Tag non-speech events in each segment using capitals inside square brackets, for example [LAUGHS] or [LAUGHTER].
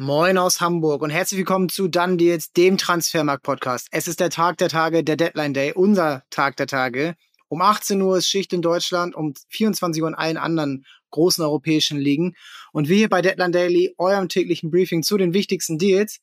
Moin aus Hamburg und herzlich willkommen zu Dann Deals, dem Transfermarkt-Podcast. Es ist der Tag der Tage, der Deadline Day, unser Tag der Tage. Um 18 Uhr ist Schicht in Deutschland, um 24 Uhr in allen anderen großen europäischen Ligen. Und wir hier bei Deadline Daily, eurem täglichen Briefing zu den wichtigsten Deals.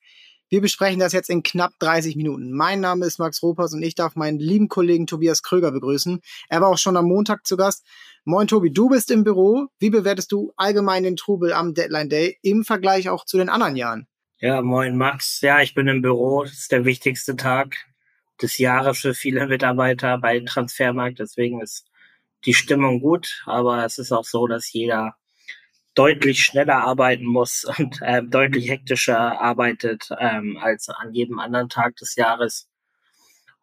Wir besprechen das jetzt in knapp 30 Minuten. Mein Name ist Max Ropers und ich darf meinen lieben Kollegen Tobias Kröger begrüßen. Er war auch schon am Montag zu Gast. Moin Tobi, du bist im Büro. Wie bewertest du allgemein den Trubel am Deadline Day im Vergleich auch zu den anderen Jahren? Ja, moin Max. Ja, ich bin im Büro. Das ist der wichtigste Tag des Jahres für viele Mitarbeiter bei Transfermarkt. Deswegen ist die Stimmung gut, aber es ist auch so, dass jeder deutlich schneller arbeiten muss [LAUGHS] und äh, deutlich hektischer arbeitet ähm, als an jedem anderen Tag des Jahres.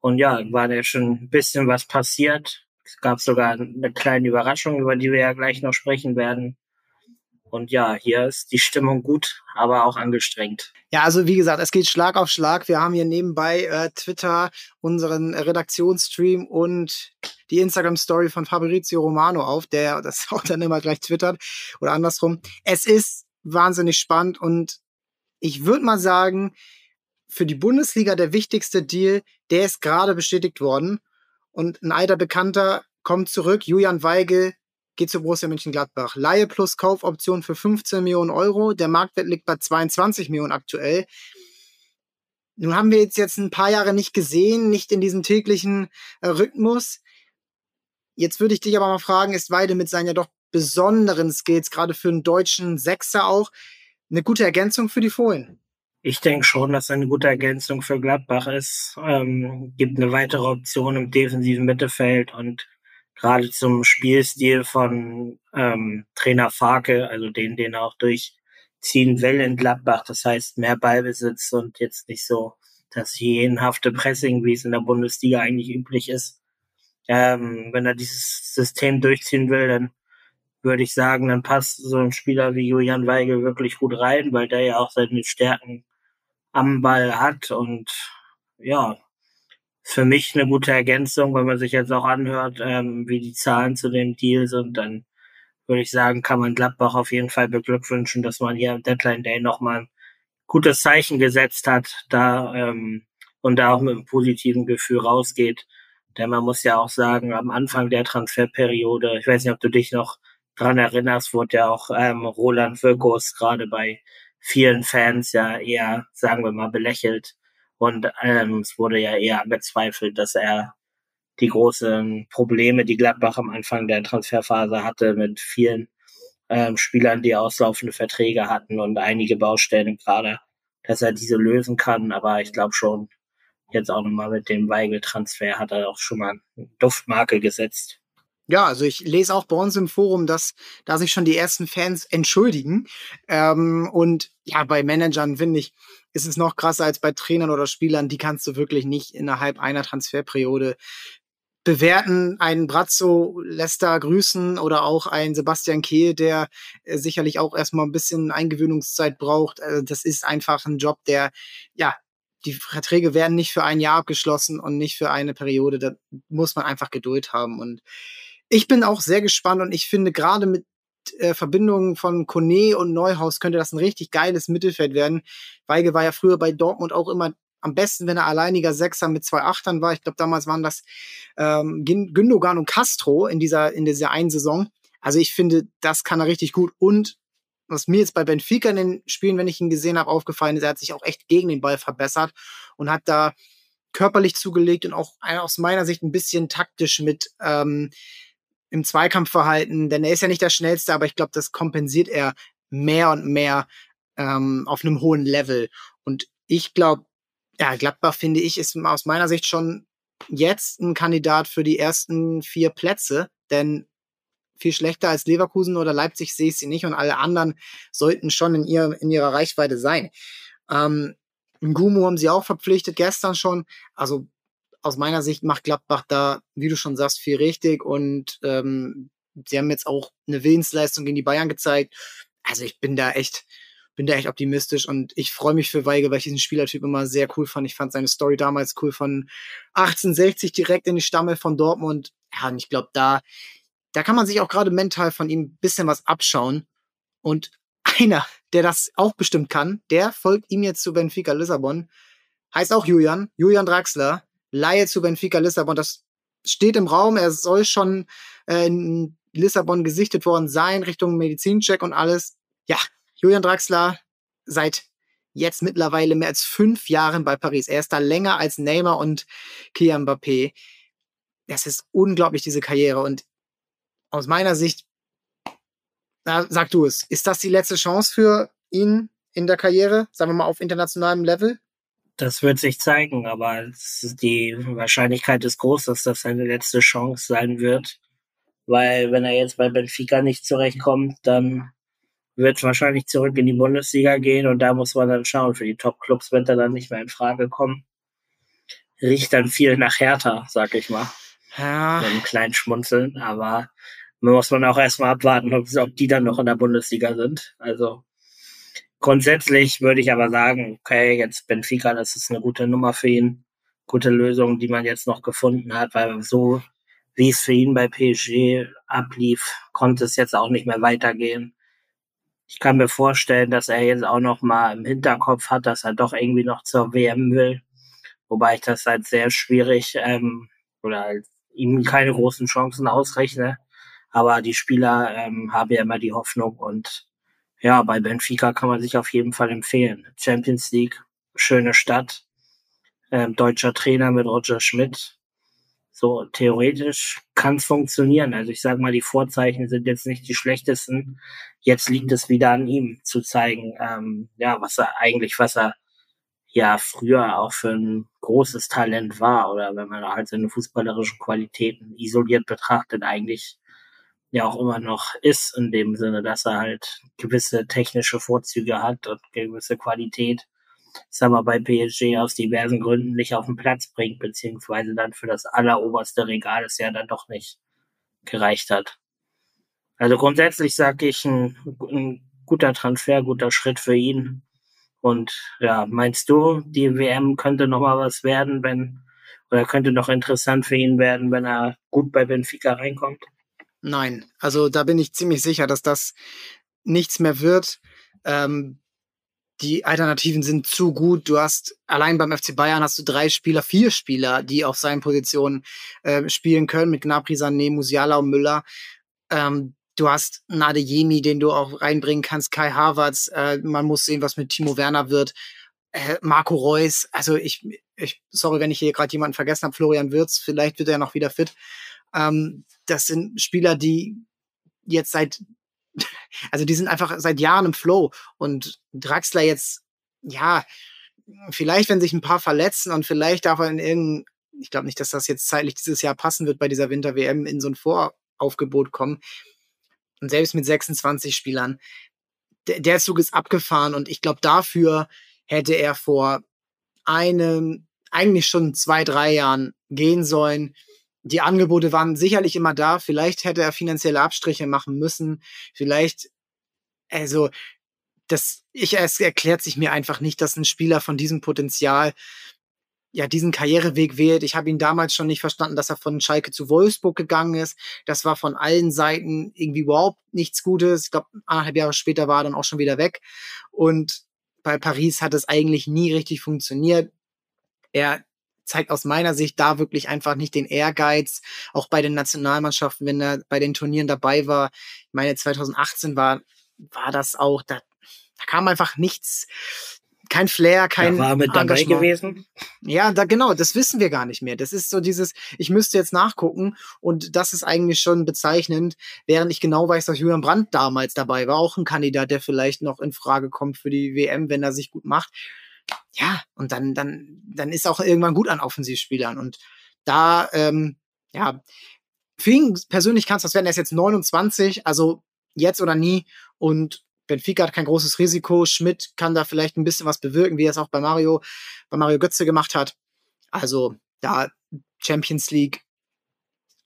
Und ja, war ja schon ein bisschen was passiert. Es gab sogar eine kleine Überraschung, über die wir ja gleich noch sprechen werden. Und ja, hier ist die Stimmung gut, aber auch angestrengt. Ja, also wie gesagt, es geht Schlag auf Schlag. Wir haben hier nebenbei äh, Twitter, unseren Redaktionsstream und die Instagram-Story von Fabrizio Romano auf, der [LAUGHS] das auch dann immer gleich twittert oder andersrum. Es ist wahnsinnig spannend und ich würde mal sagen, für die Bundesliga der wichtigste Deal, der ist gerade bestätigt worden. Und ein alter Bekannter kommt zurück, Julian Weigel geht zu Borussia Mönchengladbach. Laie plus Kaufoption für 15 Millionen Euro. Der Marktwert liegt bei 22 Millionen aktuell. Nun haben wir jetzt, jetzt ein paar Jahre nicht gesehen, nicht in diesem täglichen äh, Rhythmus. Jetzt würde ich dich aber mal fragen, ist Weide mit seinen ja doch besonderen Skills, gerade für einen deutschen Sechser auch, eine gute Ergänzung für die Fohlen? Ich denke schon, dass eine gute Ergänzung für Gladbach ist. Ähm, gibt eine weitere Option im defensiven Mittelfeld und gerade zum Spielstil von ähm, Trainer Farke, also den, den auch durchziehen will in Gladbach. Das heißt, mehr Ballbesitz und jetzt nicht so das jenhafte Pressing, wie es in der Bundesliga eigentlich üblich ist. Ähm, wenn er dieses System durchziehen will, dann würde ich sagen, dann passt so ein Spieler wie Julian Weigel wirklich gut rein, weil der ja auch seine Stärken am Ball hat und ja, für mich eine gute Ergänzung, wenn man sich jetzt auch anhört, ähm, wie die Zahlen zu dem Deal sind, dann würde ich sagen, kann man Gladbach auf jeden Fall beglückwünschen, dass man hier am Deadline Day nochmal ein gutes Zeichen gesetzt hat, da ähm, und da auch mit einem positiven Gefühl rausgeht. Denn man muss ja auch sagen, am Anfang der Transferperiode, ich weiß nicht, ob du dich noch dran erinnerst, wurde ja auch ähm, Roland Wirkus gerade bei vielen Fans ja eher, sagen wir mal, belächelt, und ähm, es wurde ja eher angezweifelt, dass er die großen Probleme, die Gladbach am Anfang der Transferphase hatte, mit vielen ähm, Spielern, die auslaufende Verträge hatten und einige Baustellen gerade, dass er diese lösen kann. Aber ich glaube schon, jetzt auch nochmal mit dem Weigel-Transfer hat er auch schon mal eine Duftmarke gesetzt. Ja, also ich lese auch bei uns im Forum, dass da sich schon die ersten Fans entschuldigen. Ähm, und ja, bei Managern finde ich, ist es noch krasser als bei Trainern oder Spielern. Die kannst du wirklich nicht innerhalb einer Transferperiode bewerten. Ein Brazzo lässt da grüßen oder auch ein Sebastian Kehl, der äh, sicherlich auch erstmal ein bisschen Eingewöhnungszeit braucht. Also das ist einfach ein Job, der, ja, die Verträge werden nicht für ein Jahr abgeschlossen und nicht für eine Periode. Da muss man einfach Geduld haben. Und ich bin auch sehr gespannt und ich finde gerade mit äh, Verbindungen von Kone und Neuhaus könnte das ein richtig geiles Mittelfeld werden. Weige war ja früher bei Dortmund auch immer am besten, wenn er alleiniger Sechser mit zwei Achtern war. Ich glaube, damals waren das ähm, Gündogan und Castro in dieser, in dieser einen Saison. Also ich finde, das kann er richtig gut. Und was mir jetzt bei Benfica in den Spielen, wenn ich ihn gesehen habe, aufgefallen ist, er hat sich auch echt gegen den Ball verbessert und hat da körperlich zugelegt und auch aus meiner Sicht ein bisschen taktisch mit ähm, im Zweikampfverhalten, denn er ist ja nicht der Schnellste, aber ich glaube, das kompensiert er mehr und mehr ähm, auf einem hohen Level. Und ich glaube, ja, Gladbach finde ich, ist aus meiner Sicht schon jetzt ein Kandidat für die ersten vier Plätze, denn viel schlechter als Leverkusen oder Leipzig sehe ich sie nicht und alle anderen sollten schon in, ihr, in ihrer Reichweite sein. Ähm, Ngumu haben sie auch verpflichtet, gestern schon. Also aus meiner Sicht macht Gladbach da, wie du schon sagst, viel richtig und ähm, sie haben jetzt auch eine Willensleistung gegen die Bayern gezeigt. Also ich bin da echt, bin da echt optimistisch und ich freue mich für Weige, weil ich diesen Spielertyp immer sehr cool fand. Ich fand seine Story damals cool von 1860 direkt in die Stammel von Dortmund. Ja, und ich glaube, da, da kann man sich auch gerade mental von ihm ein bisschen was abschauen. Und [LAUGHS] einer, der das auch bestimmt kann, der folgt ihm jetzt zu Benfica Lissabon. Heißt auch Julian, Julian Draxler, Laie zu Benfica Lissabon. Das steht im Raum. Er soll schon äh, in Lissabon gesichtet worden sein, Richtung Medizincheck und alles. Ja, Julian Draxler seit jetzt mittlerweile mehr als fünf Jahren bei Paris. Er ist da länger als Neymar und Kylian Mbappé. Das ist unglaublich, diese Karriere. Und aus meiner Sicht, na, sag du es, ist das die letzte Chance für ihn in der Karriere? Sagen wir mal auf internationalem Level? Das wird sich zeigen, aber die Wahrscheinlichkeit ist groß, dass das seine letzte Chance sein wird. Weil wenn er jetzt bei Benfica nicht zurechtkommt, dann wird wahrscheinlich zurück in die Bundesliga gehen und da muss man dann schauen. Für die Top-Clubs wird er dann nicht mehr in Frage kommen. Riecht dann viel nach Hertha, sag ich mal. Ja. Mit einem kleinen Schmunzeln, aber muss man auch erstmal abwarten, ob, ob die dann noch in der Bundesliga sind. Also grundsätzlich würde ich aber sagen, okay, jetzt Benfica, das ist eine gute Nummer für ihn. Gute Lösung, die man jetzt noch gefunden hat, weil so wie es für ihn bei PSG ablief, konnte es jetzt auch nicht mehr weitergehen ich kann mir vorstellen, dass er jetzt auch noch mal im Hinterkopf hat, dass er doch irgendwie noch zur WM will. Wobei ich das halt sehr schwierig ähm, oder halt ihm keine großen Chancen ausrechne. Aber die Spieler ähm, haben ja immer die Hoffnung und ja, bei Benfica kann man sich auf jeden Fall empfehlen. Champions League, schöne Stadt, ähm, deutscher Trainer mit Roger Schmidt. So theoretisch kann es funktionieren. Also ich sage mal, die Vorzeichen sind jetzt nicht die schlechtesten. Jetzt liegt es wieder an ihm zu zeigen, ähm, ja, was er eigentlich, was er ja früher auch für ein großes Talent war oder wenn man halt seine fußballerischen Qualitäten isoliert betrachtet, eigentlich ja auch immer noch ist in dem Sinne, dass er halt gewisse technische Vorzüge hat und gewisse Qualität sagen wir, bei PSG aus diversen Gründen nicht auf den Platz bringt, beziehungsweise dann für das alleroberste Regal es ja dann doch nicht gereicht hat. Also grundsätzlich sage ich, ein, ein guter Transfer, guter Schritt für ihn. Und ja, meinst du, die WM könnte noch mal was werden, wenn oder könnte noch interessant für ihn werden, wenn er gut bei Benfica reinkommt? Nein, also da bin ich ziemlich sicher, dass das nichts mehr wird. Ähm, die Alternativen sind zu gut. Du hast allein beim FC Bayern hast du drei Spieler, vier Spieler, die auf seinen Positionen äh, spielen können, mit Gnabry, Sané, Musiala und Müller. Ähm, du hast Nadejemi, den du auch reinbringen kannst, Kai Havertz. Äh, man muss sehen, was mit Timo Werner wird. Äh, Marco Reus, also ich, ich, sorry, wenn ich hier gerade jemanden vergessen habe, Florian Wirz, vielleicht wird er noch wieder fit. Ähm, das sind Spieler, die jetzt seit [LAUGHS] also die sind einfach seit Jahren im Flow und Draxler jetzt, ja, vielleicht, wenn sich ein paar verletzen und vielleicht darf er in irgendein, ich glaube nicht, dass das jetzt zeitlich dieses Jahr passen wird bei dieser Winter-WM in so ein Voraufgebot kommen. Und selbst mit 26 Spielern, der, der Zug ist abgefahren und ich glaube, dafür hätte er vor einem, eigentlich schon zwei, drei Jahren gehen sollen die Angebote waren sicherlich immer da. Vielleicht hätte er finanzielle Abstriche machen müssen. Vielleicht, also, das, ich, es erklärt sich mir einfach nicht, dass ein Spieler von diesem Potenzial ja diesen Karriereweg wählt. Ich habe ihn damals schon nicht verstanden, dass er von Schalke zu Wolfsburg gegangen ist. Das war von allen Seiten irgendwie überhaupt nichts Gutes. Ich glaube, anderthalb Jahre später war er dann auch schon wieder weg. Und bei Paris hat es eigentlich nie richtig funktioniert. Er zeigt aus meiner Sicht da wirklich einfach nicht den Ehrgeiz, auch bei den Nationalmannschaften, wenn er bei den Turnieren dabei war. Ich meine, 2018 war, war das auch, da, da kam einfach nichts, kein Flair, kein da war mit dabei gewesen. Ja, da genau, das wissen wir gar nicht mehr. Das ist so dieses, ich müsste jetzt nachgucken und das ist eigentlich schon bezeichnend, während ich genau weiß, dass Julian Brandt damals dabei war, auch ein Kandidat, der vielleicht noch in Frage kommt für die WM, wenn er sich gut macht ja, und dann, dann, dann ist auch irgendwann gut an Offensivspielern. Und da, ähm, ja, für ihn persönlich kann es was werden. Er ist jetzt 29, also jetzt oder nie. Und Benfica hat kein großes Risiko. Schmidt kann da vielleicht ein bisschen was bewirken, wie er es auch bei Mario, bei Mario Götze gemacht hat. Also da Champions League,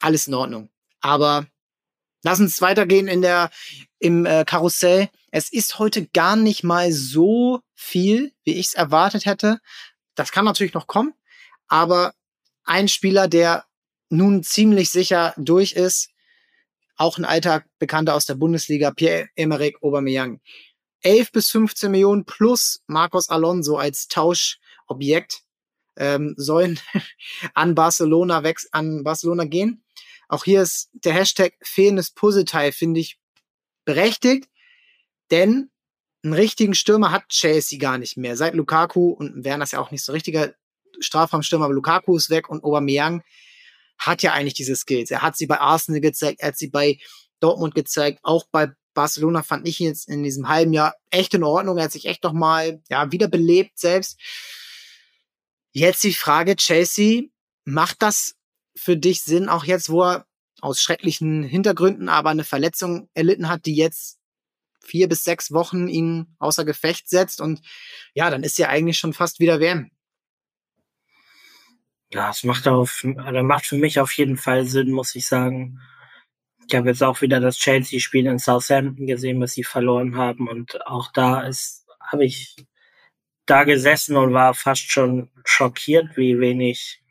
alles in Ordnung. Aber lass uns weitergehen in der, im äh, Karussell. Es ist heute gar nicht mal so viel, wie ich es erwartet hätte. Das kann natürlich noch kommen, aber ein Spieler, der nun ziemlich sicher durch ist, auch ein alter Bekannter aus der Bundesliga, Pierre-Emerick Aubameyang. 11 bis 15 Millionen plus Marcos Alonso als Tauschobjekt ähm, sollen [LAUGHS] an Barcelona an Barcelona gehen. Auch hier ist der Hashtag fehlendes Puzzleteil, finde ich, berechtigt, denn einen richtigen Stürmer hat Chelsea gar nicht mehr. Seit Lukaku und Werner ist ja auch nicht so richtiger Strafraumstürmer, aber Lukaku ist weg und Aubameyang hat ja eigentlich diese Skills. Er hat sie bei Arsenal gezeigt, er hat sie bei Dortmund gezeigt, auch bei Barcelona fand ich jetzt in diesem halben Jahr echt in Ordnung. Er hat sich echt noch mal ja wiederbelebt selbst. Jetzt die Frage, Chelsea, macht das für dich Sinn, auch jetzt, wo er aus schrecklichen Hintergründen aber eine Verletzung erlitten hat, die jetzt vier bis sechs Wochen ihn außer Gefecht setzt und ja, dann ist ja eigentlich schon fast wieder WM. Ja, es macht auf, also macht für mich auf jeden Fall Sinn, muss ich sagen. Ich habe jetzt auch wieder das Chelsea-Spiel in Southampton gesehen, was sie verloren haben. Und auch da ist, habe ich da gesessen und war fast schon schockiert, wie wenig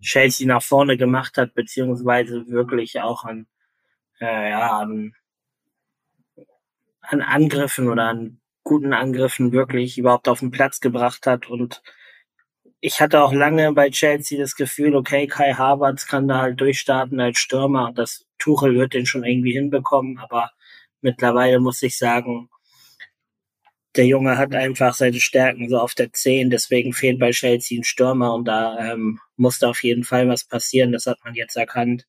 Chelsea nach vorne gemacht hat, beziehungsweise wirklich auch an, äh, ja, an, an Angriffen oder an guten Angriffen wirklich überhaupt auf den Platz gebracht hat. Und ich hatte auch lange bei Chelsea das Gefühl, okay, Kai Havertz kann da halt durchstarten als Stürmer. Und das Tuchel wird den schon irgendwie hinbekommen, aber mittlerweile muss ich sagen, der Junge hat einfach seine Stärken so auf der 10, deswegen fehlt bei Chelsea ein Stürmer. Und da ähm, musste auf jeden Fall was passieren, das hat man jetzt erkannt.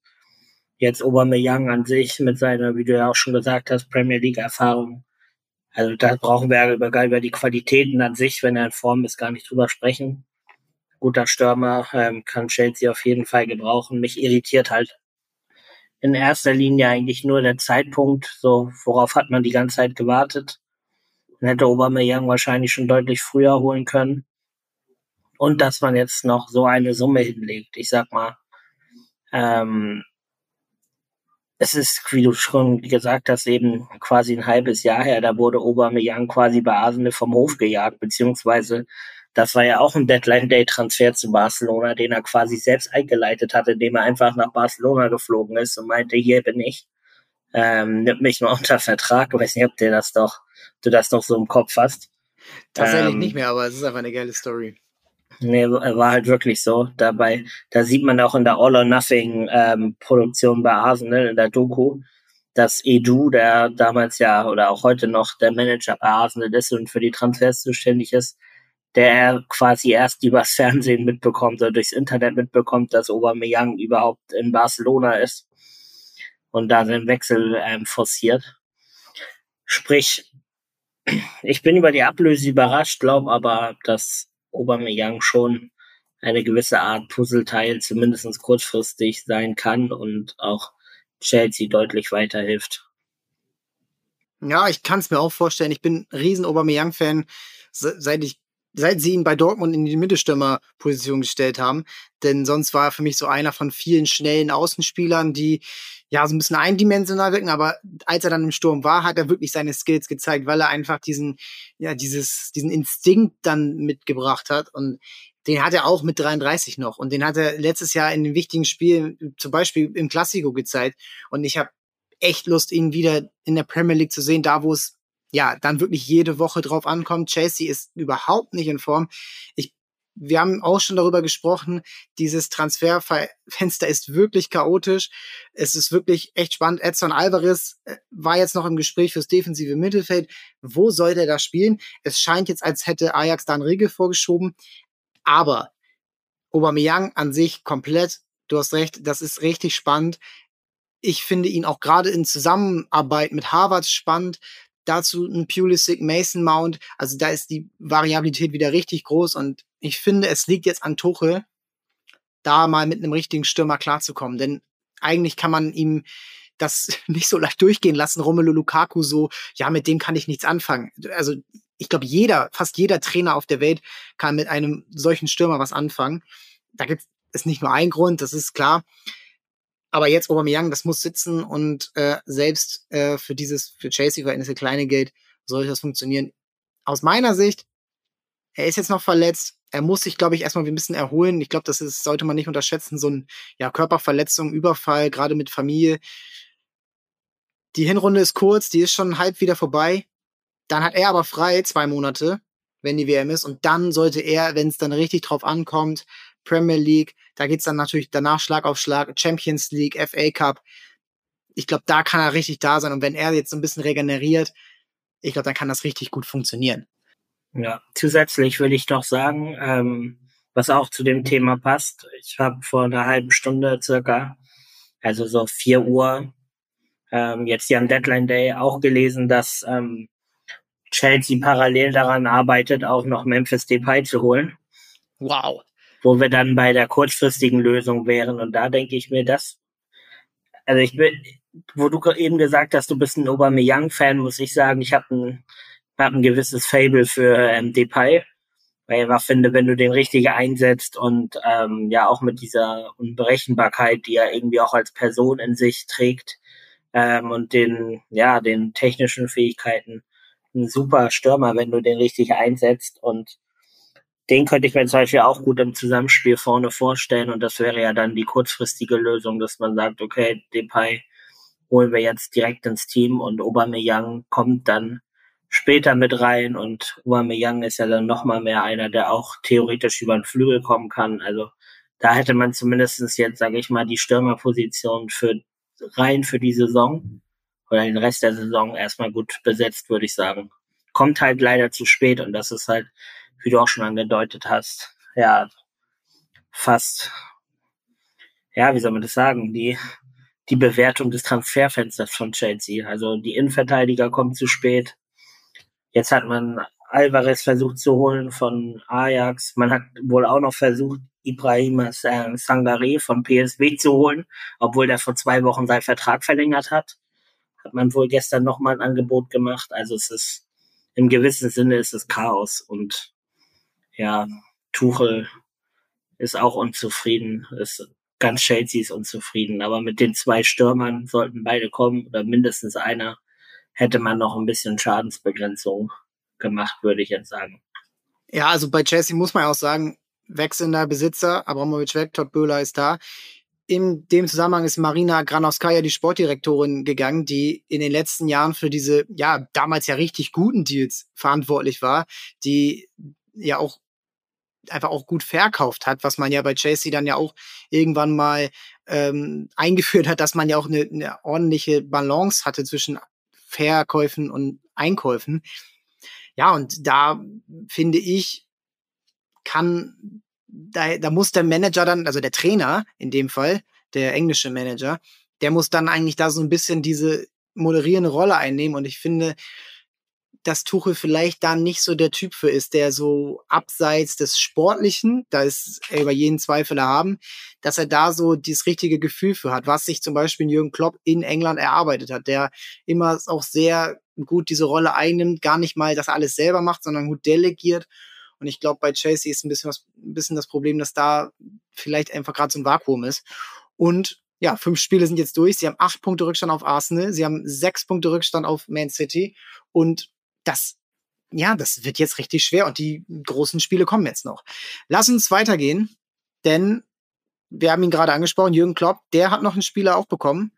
Jetzt Aubameyang an sich mit seiner, wie du ja auch schon gesagt hast, Premier League Erfahrung. Also da brauchen wir über, über die Qualitäten an sich, wenn er in Form ist, gar nicht drüber sprechen guter Stürmer, ähm, kann Chelsea auf jeden Fall gebrauchen. Mich irritiert halt in erster Linie eigentlich nur der Zeitpunkt, so worauf hat man die ganze Zeit gewartet. Dann hätte Aubameyang wahrscheinlich schon deutlich früher holen können. Und dass man jetzt noch so eine Summe hinlegt. Ich sag mal, ähm, es ist, wie du schon gesagt hast, eben quasi ein halbes Jahr her, da wurde Aubameyang quasi bei Arsenal vom Hof gejagt, beziehungsweise das war ja auch ein Deadline-Day-Transfer zu Barcelona, den er quasi selbst eingeleitet hatte, indem er einfach nach Barcelona geflogen ist und meinte, hier bin ich. Ähm, nimm mich mal [LAUGHS] unter Vertrag. Ich weiß nicht, ob dir das doch, du das noch so im Kopf hast. Tatsächlich ähm, nicht mehr, aber es ist einfach eine geile Story. Nee, war halt wirklich so. Dabei, da sieht man auch in der All or Nothing ähm, Produktion bei Arsenal, in der Doku, dass Edu, der damals ja oder auch heute noch der Manager bei Arsenal ist und für die Transfers zuständig ist, der er quasi erst übers Fernsehen mitbekommt oder durchs Internet mitbekommt, dass Aubameyang überhaupt in Barcelona ist und da seinen Wechsel ähm, forciert. Sprich, ich bin über die Ablöse überrascht, glaube aber, dass Aubameyang schon eine gewisse Art Puzzleteil zumindest kurzfristig sein kann und auch Chelsea deutlich weiterhilft. Ja, ich kann es mir auch vorstellen. Ich bin riesen Aubameyang-Fan, seit ich seit sie ihn bei Dortmund in die Mittelstürmerposition gestellt haben. Denn sonst war er für mich so einer von vielen schnellen Außenspielern, die ja so ein bisschen eindimensional wirken, aber als er dann im Sturm war, hat er wirklich seine Skills gezeigt, weil er einfach diesen, ja, dieses, diesen Instinkt dann mitgebracht hat. Und den hat er auch mit 33 noch. Und den hat er letztes Jahr in den wichtigen Spielen, zum Beispiel im Klassiko gezeigt. Und ich habe echt Lust, ihn wieder in der Premier League zu sehen, da wo es ja, dann wirklich jede Woche drauf ankommt. Chelsea ist überhaupt nicht in Form. Ich, wir haben auch schon darüber gesprochen, dieses Transferfenster ist wirklich chaotisch. Es ist wirklich echt spannend. Edson Alvarez äh, war jetzt noch im Gespräch fürs defensive Mittelfeld. Wo soll der da spielen? Es scheint jetzt, als hätte Ajax da einen Riegel vorgeschoben. Aber Aubameyang an sich komplett, du hast recht, das ist richtig spannend. Ich finde ihn auch gerade in Zusammenarbeit mit Harvard spannend dazu ein Pulisic Mason Mount. Also da ist die Variabilität wieder richtig groß und ich finde, es liegt jetzt an Tuchel, da mal mit einem richtigen Stürmer klarzukommen. Denn eigentlich kann man ihm das [LAUGHS] nicht so leicht durchgehen lassen, Romelu Lukaku so, ja, mit dem kann ich nichts anfangen. Also ich glaube, jeder, fast jeder Trainer auf der Welt kann mit einem solchen Stürmer was anfangen. Da gibt es nicht nur einen Grund, das ist klar. Aber jetzt Aubameyang, das muss sitzen und äh, selbst äh, für dieses, für Chelsea-Verhältnisse kleine Geld soll das funktionieren. Aus meiner Sicht, er ist jetzt noch verletzt. Er muss sich, glaube ich, erstmal ein bisschen erholen. Ich glaube, das ist, sollte man nicht unterschätzen. So ein ja, Körperverletzung, Überfall, gerade mit Familie. Die Hinrunde ist kurz, die ist schon halb wieder vorbei. Dann hat er aber frei zwei Monate, wenn die WM ist. Und dann sollte er, wenn es dann richtig drauf ankommt, Premier League, da geht's dann natürlich danach Schlag auf Schlag, Champions League, FA Cup. Ich glaube, da kann er richtig da sein. Und wenn er jetzt so ein bisschen regeneriert, ich glaube, dann kann das richtig gut funktionieren. Ja, zusätzlich will ich noch sagen, ähm, was auch zu dem Thema passt. Ich habe vor einer halben Stunde circa, also so vier Uhr, ähm, jetzt hier am Deadline Day auch gelesen, dass ähm, Chelsea parallel daran arbeitet, auch noch Memphis Depay zu holen. Wow. Wo wir dann bei der kurzfristigen Lösung wären. Und da denke ich mir, das, also ich bin, wo du eben gesagt hast, du bist ein Aubameyang-Fan, muss ich sagen, ich habe ein, hab ein gewisses Fable für ähm, Depay. Weil ich finde, wenn du den richtig einsetzt und ähm, ja auch mit dieser Unberechenbarkeit, die er irgendwie auch als Person in sich trägt ähm, und den ja den technischen Fähigkeiten, ein super Stürmer, wenn du den richtig einsetzt und den könnte ich mir zum Beispiel auch gut im Zusammenspiel vorne vorstellen und das wäre ja dann die kurzfristige Lösung, dass man sagt, okay, Depay holen wir jetzt direkt ins Team und Aubameyang kommt dann später mit rein und Aubameyang ist ja dann nochmal mehr einer, der auch theoretisch über den Flügel kommen kann. Also da hätte man zumindestens jetzt, sage ich mal, die Stürmerposition für rein für die Saison oder den Rest der Saison erstmal gut besetzt, würde ich sagen. Kommt halt leider zu spät und das ist halt, wie du auch schon angedeutet hast, ja, fast, ja, wie soll man das sagen, die, die Bewertung des Transferfensters von Chelsea. Also die Innenverteidiger kommen zu spät. Jetzt hat man Alvarez versucht zu holen von Ajax. Man hat wohl auch noch versucht, Ibrahim äh, Sangare von PSW zu holen, obwohl der vor zwei Wochen seinen Vertrag verlängert hat hat man wohl gestern nochmal ein Angebot gemacht. Also es ist im gewissen Sinne ist es Chaos und ja, Tuchel ist auch unzufrieden, ist ganz Chelsea ist unzufrieden, aber mit den zwei Stürmern sollten beide kommen oder mindestens einer hätte man noch ein bisschen Schadensbegrenzung gemacht, würde ich jetzt sagen. Ja, also bei Chelsea muss man auch sagen, wechselnder Besitzer, Abramovic weg, Todd Böhler ist da in dem Zusammenhang ist Marina Granowskaja, die Sportdirektorin, gegangen, die in den letzten Jahren für diese, ja, damals ja richtig guten Deals verantwortlich war, die ja auch einfach auch gut verkauft hat, was man ja bei Chelsea dann ja auch irgendwann mal ähm, [LAUGHS] eingeführt hat, dass man ja auch eine, eine ordentliche Balance hatte zwischen Verkäufen und Einkäufen. Ja, und da finde ich, kann da, da muss der Manager dann, also der Trainer in dem Fall, der englische Manager, der muss dann eigentlich da so ein bisschen diese moderierende Rolle einnehmen. Und ich finde, dass Tuchel vielleicht da nicht so der Typ für ist, der so abseits des Sportlichen, da ist er über jeden Zweifel haben, dass er da so dieses richtige Gefühl für hat, was sich zum Beispiel Jürgen Klopp in England erarbeitet hat, der immer auch sehr gut diese Rolle einnimmt, gar nicht mal das alles selber macht, sondern gut delegiert und ich glaube, bei Chelsea ist ein bisschen, was, ein bisschen das Problem, dass da vielleicht einfach gerade so ein Vakuum ist. Und ja, fünf Spiele sind jetzt durch. Sie haben acht Punkte Rückstand auf Arsenal. Sie haben sechs Punkte Rückstand auf Man City. Und das, ja, das wird jetzt richtig schwer. Und die großen Spiele kommen jetzt noch. Lass uns weitergehen, denn wir haben ihn gerade angesprochen, Jürgen Klopp, der hat noch einen Spieler auch bekommen.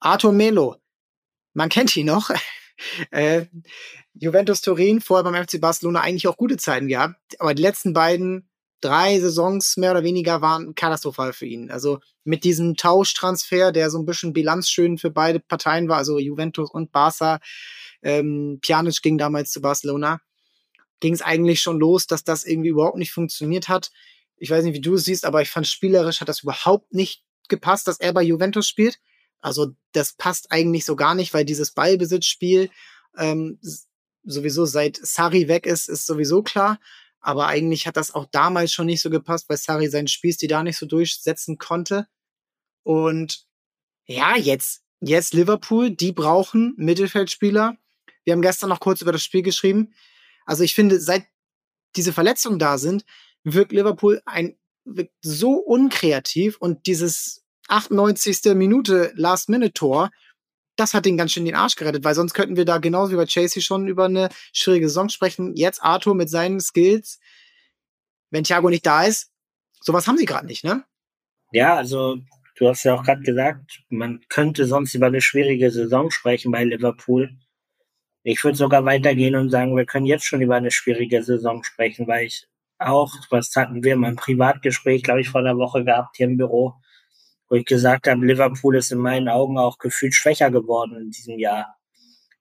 Arthur Melo. Man kennt ihn noch. [LAUGHS] äh, Juventus Turin, vorher beim FC Barcelona eigentlich auch gute Zeiten gehabt, aber die letzten beiden drei Saisons mehr oder weniger waren katastrophal für ihn. Also mit diesem Tauschtransfer, der so ein bisschen bilanzschön für beide Parteien war, also Juventus und Barca, ähm, Pjanic ging damals zu Barcelona, ging es eigentlich schon los, dass das irgendwie überhaupt nicht funktioniert hat. Ich weiß nicht, wie du es siehst, aber ich fand spielerisch hat das überhaupt nicht gepasst, dass er bei Juventus spielt. Also das passt eigentlich so gar nicht, weil dieses Ballbesitzspiel ähm, sowieso seit Sari weg ist, ist sowieso klar. Aber eigentlich hat das auch damals schon nicht so gepasst, weil Sari seinen Spielstil da nicht so durchsetzen konnte. Und ja, jetzt, jetzt Liverpool, die brauchen Mittelfeldspieler. Wir haben gestern noch kurz über das Spiel geschrieben. Also ich finde, seit diese Verletzungen da sind, wirkt Liverpool ein wirkt so unkreativ und dieses 98. Minute Last-Minute-Tor das hat den ganz schön den Arsch gerettet, weil sonst könnten wir da genauso wie bei Chasey schon über eine schwierige Saison sprechen. Jetzt Arthur mit seinen Skills, wenn Thiago nicht da ist, sowas haben sie gerade nicht, ne? Ja, also du hast ja auch gerade gesagt, man könnte sonst über eine schwierige Saison sprechen bei Liverpool. Ich würde sogar weitergehen und sagen, wir können jetzt schon über eine schwierige Saison sprechen, weil ich auch, was hatten wir in meinem Privatgespräch, glaube ich, vor einer Woche gehabt hier im Büro, wo ich gesagt habe, Liverpool ist in meinen Augen auch gefühlt schwächer geworden in diesem Jahr.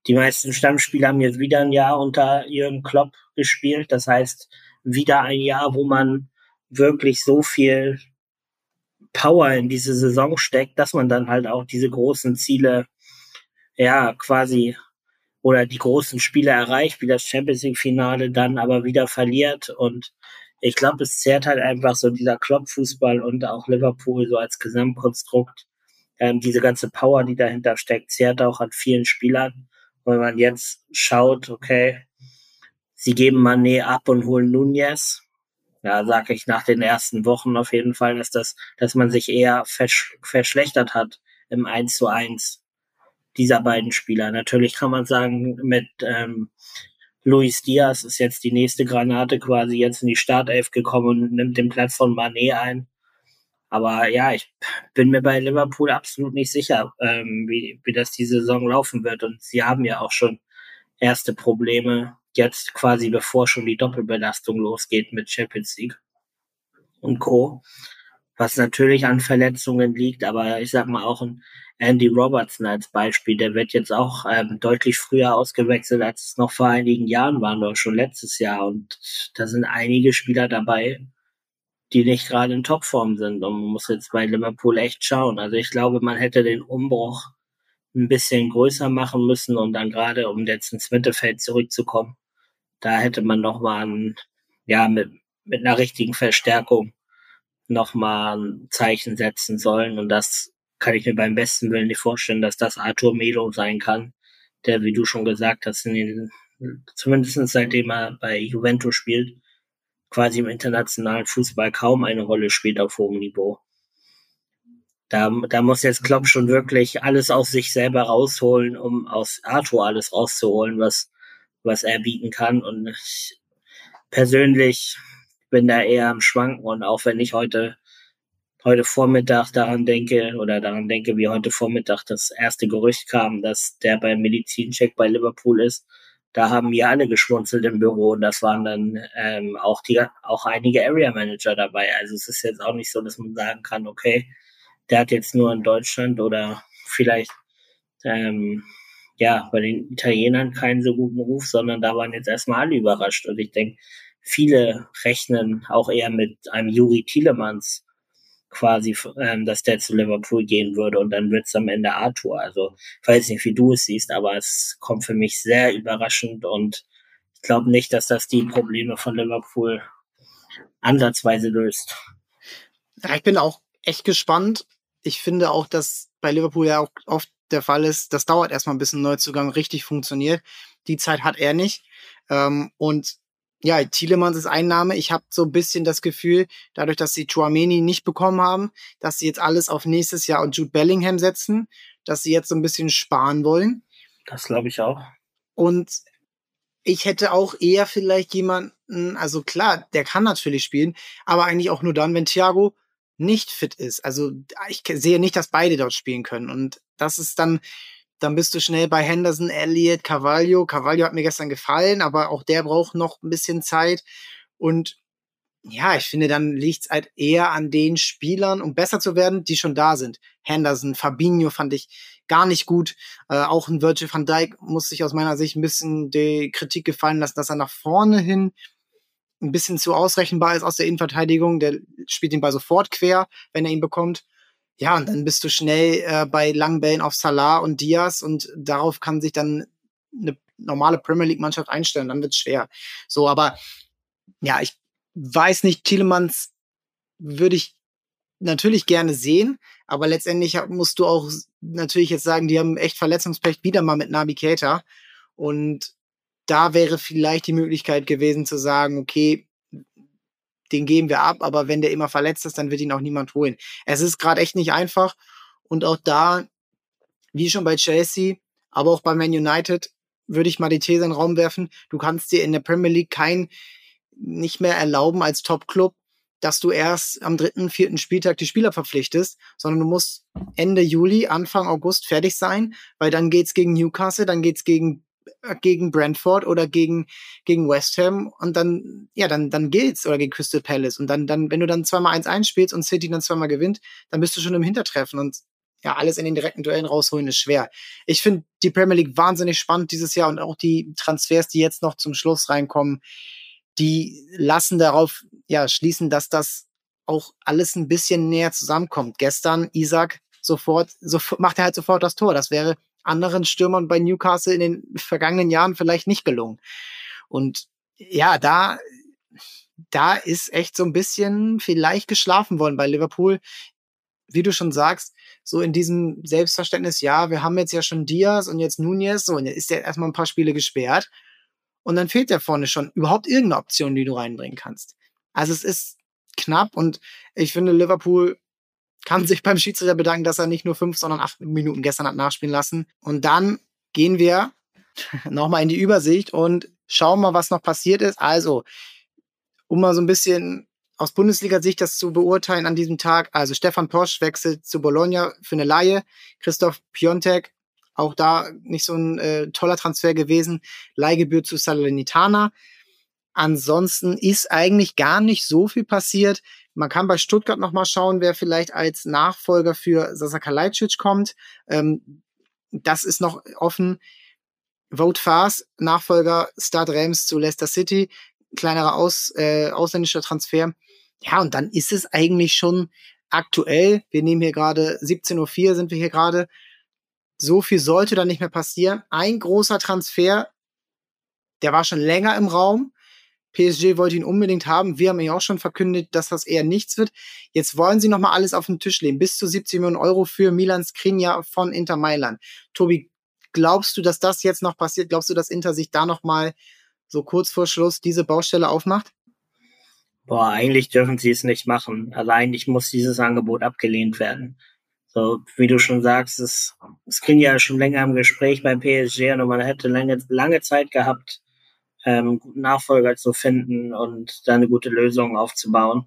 Die meisten Stammspieler haben jetzt wieder ein Jahr unter ihrem Klopp gespielt. Das heißt, wieder ein Jahr, wo man wirklich so viel Power in diese Saison steckt, dass man dann halt auch diese großen Ziele, ja, quasi oder die großen Spiele erreicht, wie das Champions League Finale dann aber wieder verliert und ich glaube, es zehrt halt einfach so dieser Klopp-Fußball und auch Liverpool so als Gesamtkonstrukt. Ähm, diese ganze Power, die dahinter steckt, zehrt auch an vielen Spielern. Und wenn man jetzt schaut, okay, sie geben Mané ab und holen Nunez, ja, sage ich nach den ersten Wochen auf jeden Fall, dass das, dass man sich eher versch verschlechtert hat im 1 zu 1 dieser beiden Spieler. Natürlich kann man sagen, mit ähm, Luis Diaz ist jetzt die nächste Granate quasi jetzt in die Startelf gekommen und nimmt den Platz von Mané ein. Aber ja, ich bin mir bei Liverpool absolut nicht sicher, ähm, wie, wie das die Saison laufen wird. Und sie haben ja auch schon erste Probleme jetzt quasi bevor schon die Doppelbelastung losgeht mit Champions League und Co. Was natürlich an Verletzungen liegt, aber ich sag mal auch ein Andy Robertson als Beispiel, der wird jetzt auch ähm, deutlich früher ausgewechselt, als es noch vor einigen Jahren war, noch schon letztes Jahr. Und da sind einige Spieler dabei, die nicht gerade in Topform sind. Und man muss jetzt bei Liverpool echt schauen. Also ich glaube, man hätte den Umbruch ein bisschen größer machen müssen und dann gerade, um jetzt ins Mittelfeld zurückzukommen, da hätte man noch mal ein, ja mit mit einer richtigen Verstärkung noch mal ein Zeichen setzen sollen und das kann ich mir beim besten Willen nicht vorstellen, dass das Arthur Melo sein kann, der, wie du schon gesagt hast, in den, zumindest seitdem er bei Juventus spielt, quasi im internationalen Fußball kaum eine Rolle spielt auf hohem Niveau. Da, da muss jetzt Klopp schon wirklich alles aus sich selber rausholen, um aus Arthur alles rauszuholen, was, was er bieten kann. Und ich persönlich bin da eher am Schwanken und auch wenn ich heute heute Vormittag daran denke oder daran denke, wie heute Vormittag das erste Gerücht kam, dass der beim Medizincheck bei Liverpool ist, da haben wir alle geschmunzelt im Büro und das waren dann ähm, auch die auch einige Area Manager dabei. Also es ist jetzt auch nicht so, dass man sagen kann, okay, der hat jetzt nur in Deutschland oder vielleicht ähm, ja bei den Italienern keinen so guten Ruf, sondern da waren jetzt erstmal alle überrascht. Und ich denke, viele rechnen auch eher mit einem Juri Tielemans quasi, ähm, dass der zu Liverpool gehen würde und dann wird's am Ende Arthur. Also ich weiß nicht, wie du es siehst, aber es kommt für mich sehr überraschend und ich glaube nicht, dass das die Probleme von Liverpool ansatzweise löst. Ja, ich bin auch echt gespannt. Ich finde auch, dass bei Liverpool ja auch oft der Fall ist, das dauert erstmal ein bisschen Neuzugang richtig funktioniert. Die Zeit hat er nicht. Ähm, und ja, Thielemanns ist Einnahme. Ich habe so ein bisschen das Gefühl, dadurch, dass sie Chouameni nicht bekommen haben, dass sie jetzt alles auf nächstes Jahr und Jude Bellingham setzen, dass sie jetzt so ein bisschen sparen wollen. Das glaube ich auch. Und ich hätte auch eher vielleicht jemanden, also klar, der kann natürlich spielen, aber eigentlich auch nur dann, wenn Thiago nicht fit ist. Also ich sehe nicht, dass beide dort spielen können. Und das ist dann dann bist du schnell bei Henderson, Elliott, Carvalho. Carvalho hat mir gestern gefallen, aber auch der braucht noch ein bisschen Zeit. Und ja, ich finde, dann liegt es halt eher an den Spielern, um besser zu werden, die schon da sind. Henderson, Fabinho fand ich gar nicht gut. Äh, auch ein Virgil van Dijk muss sich aus meiner Sicht ein bisschen die Kritik gefallen lassen, dass er nach vorne hin ein bisschen zu ausrechenbar ist aus der Innenverteidigung. Der spielt den Ball sofort quer, wenn er ihn bekommt. Ja, und dann bist du schnell äh, bei langen Bällen auf Salah und Diaz und darauf kann sich dann eine normale Premier League Mannschaft einstellen, dann wird's schwer. So, aber ja, ich weiß nicht, Thielemanns würde ich natürlich gerne sehen, aber letztendlich musst du auch natürlich jetzt sagen, die haben echt Verletzungspech wieder mal mit Nabi Keita und da wäre vielleicht die Möglichkeit gewesen zu sagen, okay, den geben wir ab, aber wenn der immer verletzt ist, dann wird ihn auch niemand holen. Es ist gerade echt nicht einfach und auch da, wie schon bei Chelsea, aber auch bei Man United, würde ich mal die These in den Raum werfen, du kannst dir in der Premier League kein nicht mehr erlauben als Top-Club, dass du erst am dritten, vierten Spieltag die Spieler verpflichtest, sondern du musst Ende Juli, Anfang August fertig sein, weil dann geht's gegen Newcastle, dann geht's gegen gegen Brentford oder gegen, gegen West Ham und dann, ja, dann, dann gilt's oder gegen Crystal Palace und dann, dann, wenn du dann zweimal eins einspielst und City dann zweimal gewinnt, dann bist du schon im Hintertreffen und ja, alles in den direkten Duellen rausholen ist schwer. Ich finde die Premier League wahnsinnig spannend dieses Jahr und auch die Transfers, die jetzt noch zum Schluss reinkommen, die lassen darauf ja schließen, dass das auch alles ein bisschen näher zusammenkommt. Gestern Isaac sofort, sofort macht er halt sofort das Tor. Das wäre anderen Stürmern bei Newcastle in den vergangenen Jahren vielleicht nicht gelungen. Und ja, da da ist echt so ein bisschen vielleicht geschlafen worden bei Liverpool. Wie du schon sagst, so in diesem Selbstverständnis, ja, wir haben jetzt ja schon Diaz und jetzt Nunez, so, und jetzt ist ja erstmal ein paar Spiele gesperrt. Und dann fehlt ja vorne schon überhaupt irgendeine Option, die du reinbringen kannst. Also es ist knapp und ich finde, Liverpool kann sich beim Schiedsrichter bedanken, dass er nicht nur fünf, sondern acht Minuten gestern hat nachspielen lassen. Und dann gehen wir [LAUGHS] nochmal in die Übersicht und schauen mal, was noch passiert ist. Also, um mal so ein bisschen aus Bundesliga-Sicht das zu beurteilen an diesem Tag. Also Stefan Posch wechselt zu Bologna für eine Laie. Christoph Piontek, auch da nicht so ein äh, toller Transfer gewesen. Leihgebühr zu Salernitana. Ansonsten ist eigentlich gar nicht so viel passiert. Man kann bei Stuttgart noch mal schauen, wer vielleicht als Nachfolger für Sasa Kalajdzic kommt. Ähm, das ist noch offen. Vote Fast, Nachfolger Start Rams zu Leicester City, kleinerer Aus, äh, ausländischer Transfer. Ja, und dann ist es eigentlich schon aktuell. Wir nehmen hier gerade 17.04 Uhr sind wir hier gerade. So viel sollte da nicht mehr passieren. Ein großer Transfer, der war schon länger im Raum. PSG wollte ihn unbedingt haben. Wir haben ja auch schon verkündet, dass das eher nichts wird. Jetzt wollen sie nochmal alles auf den Tisch legen. Bis zu 70 Millionen Euro für Milan Skriniar von Inter Mailand. Tobi, glaubst du, dass das jetzt noch passiert? Glaubst du, dass Inter sich da nochmal so kurz vor Schluss diese Baustelle aufmacht? Boah, eigentlich dürfen sie es nicht machen. Allein ich muss dieses Angebot abgelehnt werden. So, wie du schon sagst, es, es ging ja schon länger im Gespräch beim PSG und man hätte lange, lange Zeit gehabt, ähm, guten Nachfolger zu finden und da eine gute Lösung aufzubauen.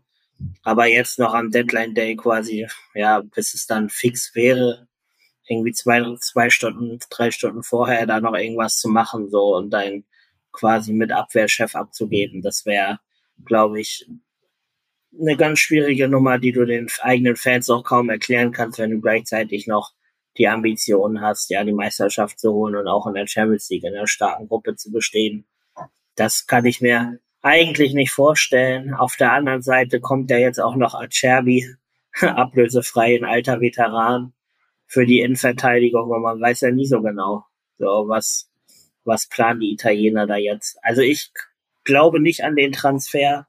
Aber jetzt noch am Deadline Day quasi, ja, bis es dann fix wäre, irgendwie zwei, zwei Stunden, drei Stunden vorher da noch irgendwas zu machen, so und dann quasi mit Abwehrchef abzugeben, das wäre, glaube ich, eine ganz schwierige Nummer, die du den eigenen Fans auch kaum erklären kannst, wenn du gleichzeitig noch die Ambition hast, ja, die Meisterschaft zu holen und auch in der Champions League in einer starken Gruppe zu bestehen. Das kann ich mir eigentlich nicht vorstellen. Auf der anderen Seite kommt ja jetzt auch noch Acerbi, [LAUGHS] ablösefrei, ein alter Veteran für die Innenverteidigung und man weiß ja nie so genau, so was, was planen die Italiener da jetzt. Also ich glaube nicht an den Transfer.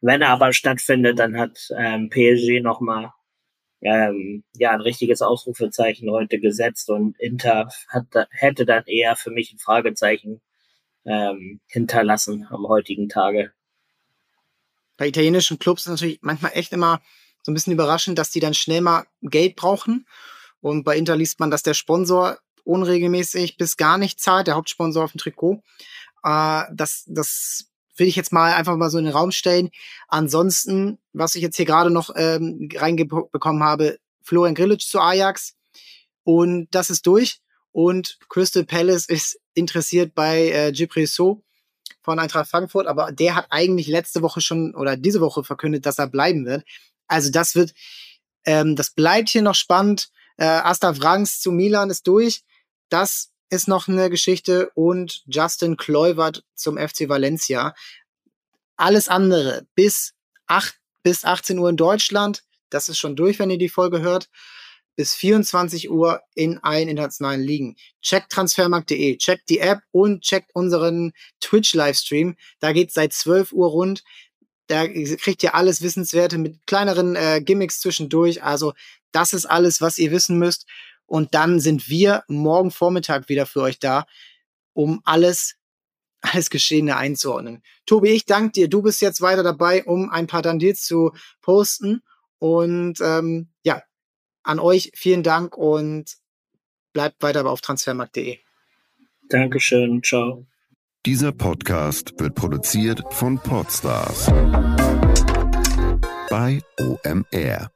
Wenn er aber stattfindet, dann hat ähm, PSG nochmal ähm, ja ein richtiges Ausrufezeichen heute gesetzt und Inter hat, hätte dann eher für mich ein Fragezeichen ähm, hinterlassen am heutigen Tage. Bei italienischen Clubs ist natürlich manchmal echt immer so ein bisschen überraschend, dass die dann schnell mal Geld brauchen. Und bei Inter liest man, dass der Sponsor unregelmäßig bis gar nicht zahlt, der Hauptsponsor auf dem Trikot. Äh, das, das will ich jetzt mal einfach mal so in den Raum stellen. Ansonsten, was ich jetzt hier gerade noch ähm, reingebekommen habe, Florian Grillitsch zu Ajax. Und das ist durch. Und Crystal Palace ist interessiert bei äh, Gipri So von Eintracht Frankfurt, aber der hat eigentlich letzte Woche schon oder diese Woche verkündet, dass er bleiben wird. Also das wird, ähm, das bleibt hier noch spannend. Äh, Asta Wrangs zu Milan ist durch. Das ist noch eine Geschichte und Justin Kluivert zum FC Valencia. Alles andere bis 8 bis 18 Uhr in Deutschland. Das ist schon durch, wenn ihr die Folge hört bis 24 Uhr in allen internationalen Ligen. Checkt transfermarkt.de, checkt die App und checkt unseren Twitch-Livestream. Da geht seit 12 Uhr rund. Da kriegt ihr alles Wissenswerte mit kleineren äh, Gimmicks zwischendurch. Also das ist alles, was ihr wissen müsst. Und dann sind wir morgen Vormittag wieder für euch da, um alles alles Geschehene einzuordnen. Tobi, ich danke dir. Du bist jetzt weiter dabei, um ein paar Dandils zu posten. Und ähm, ja, an euch vielen Dank und bleibt weiter auf transfermarkt.de. Dankeschön, ciao. Dieser Podcast wird produziert von Podstars bei OMR.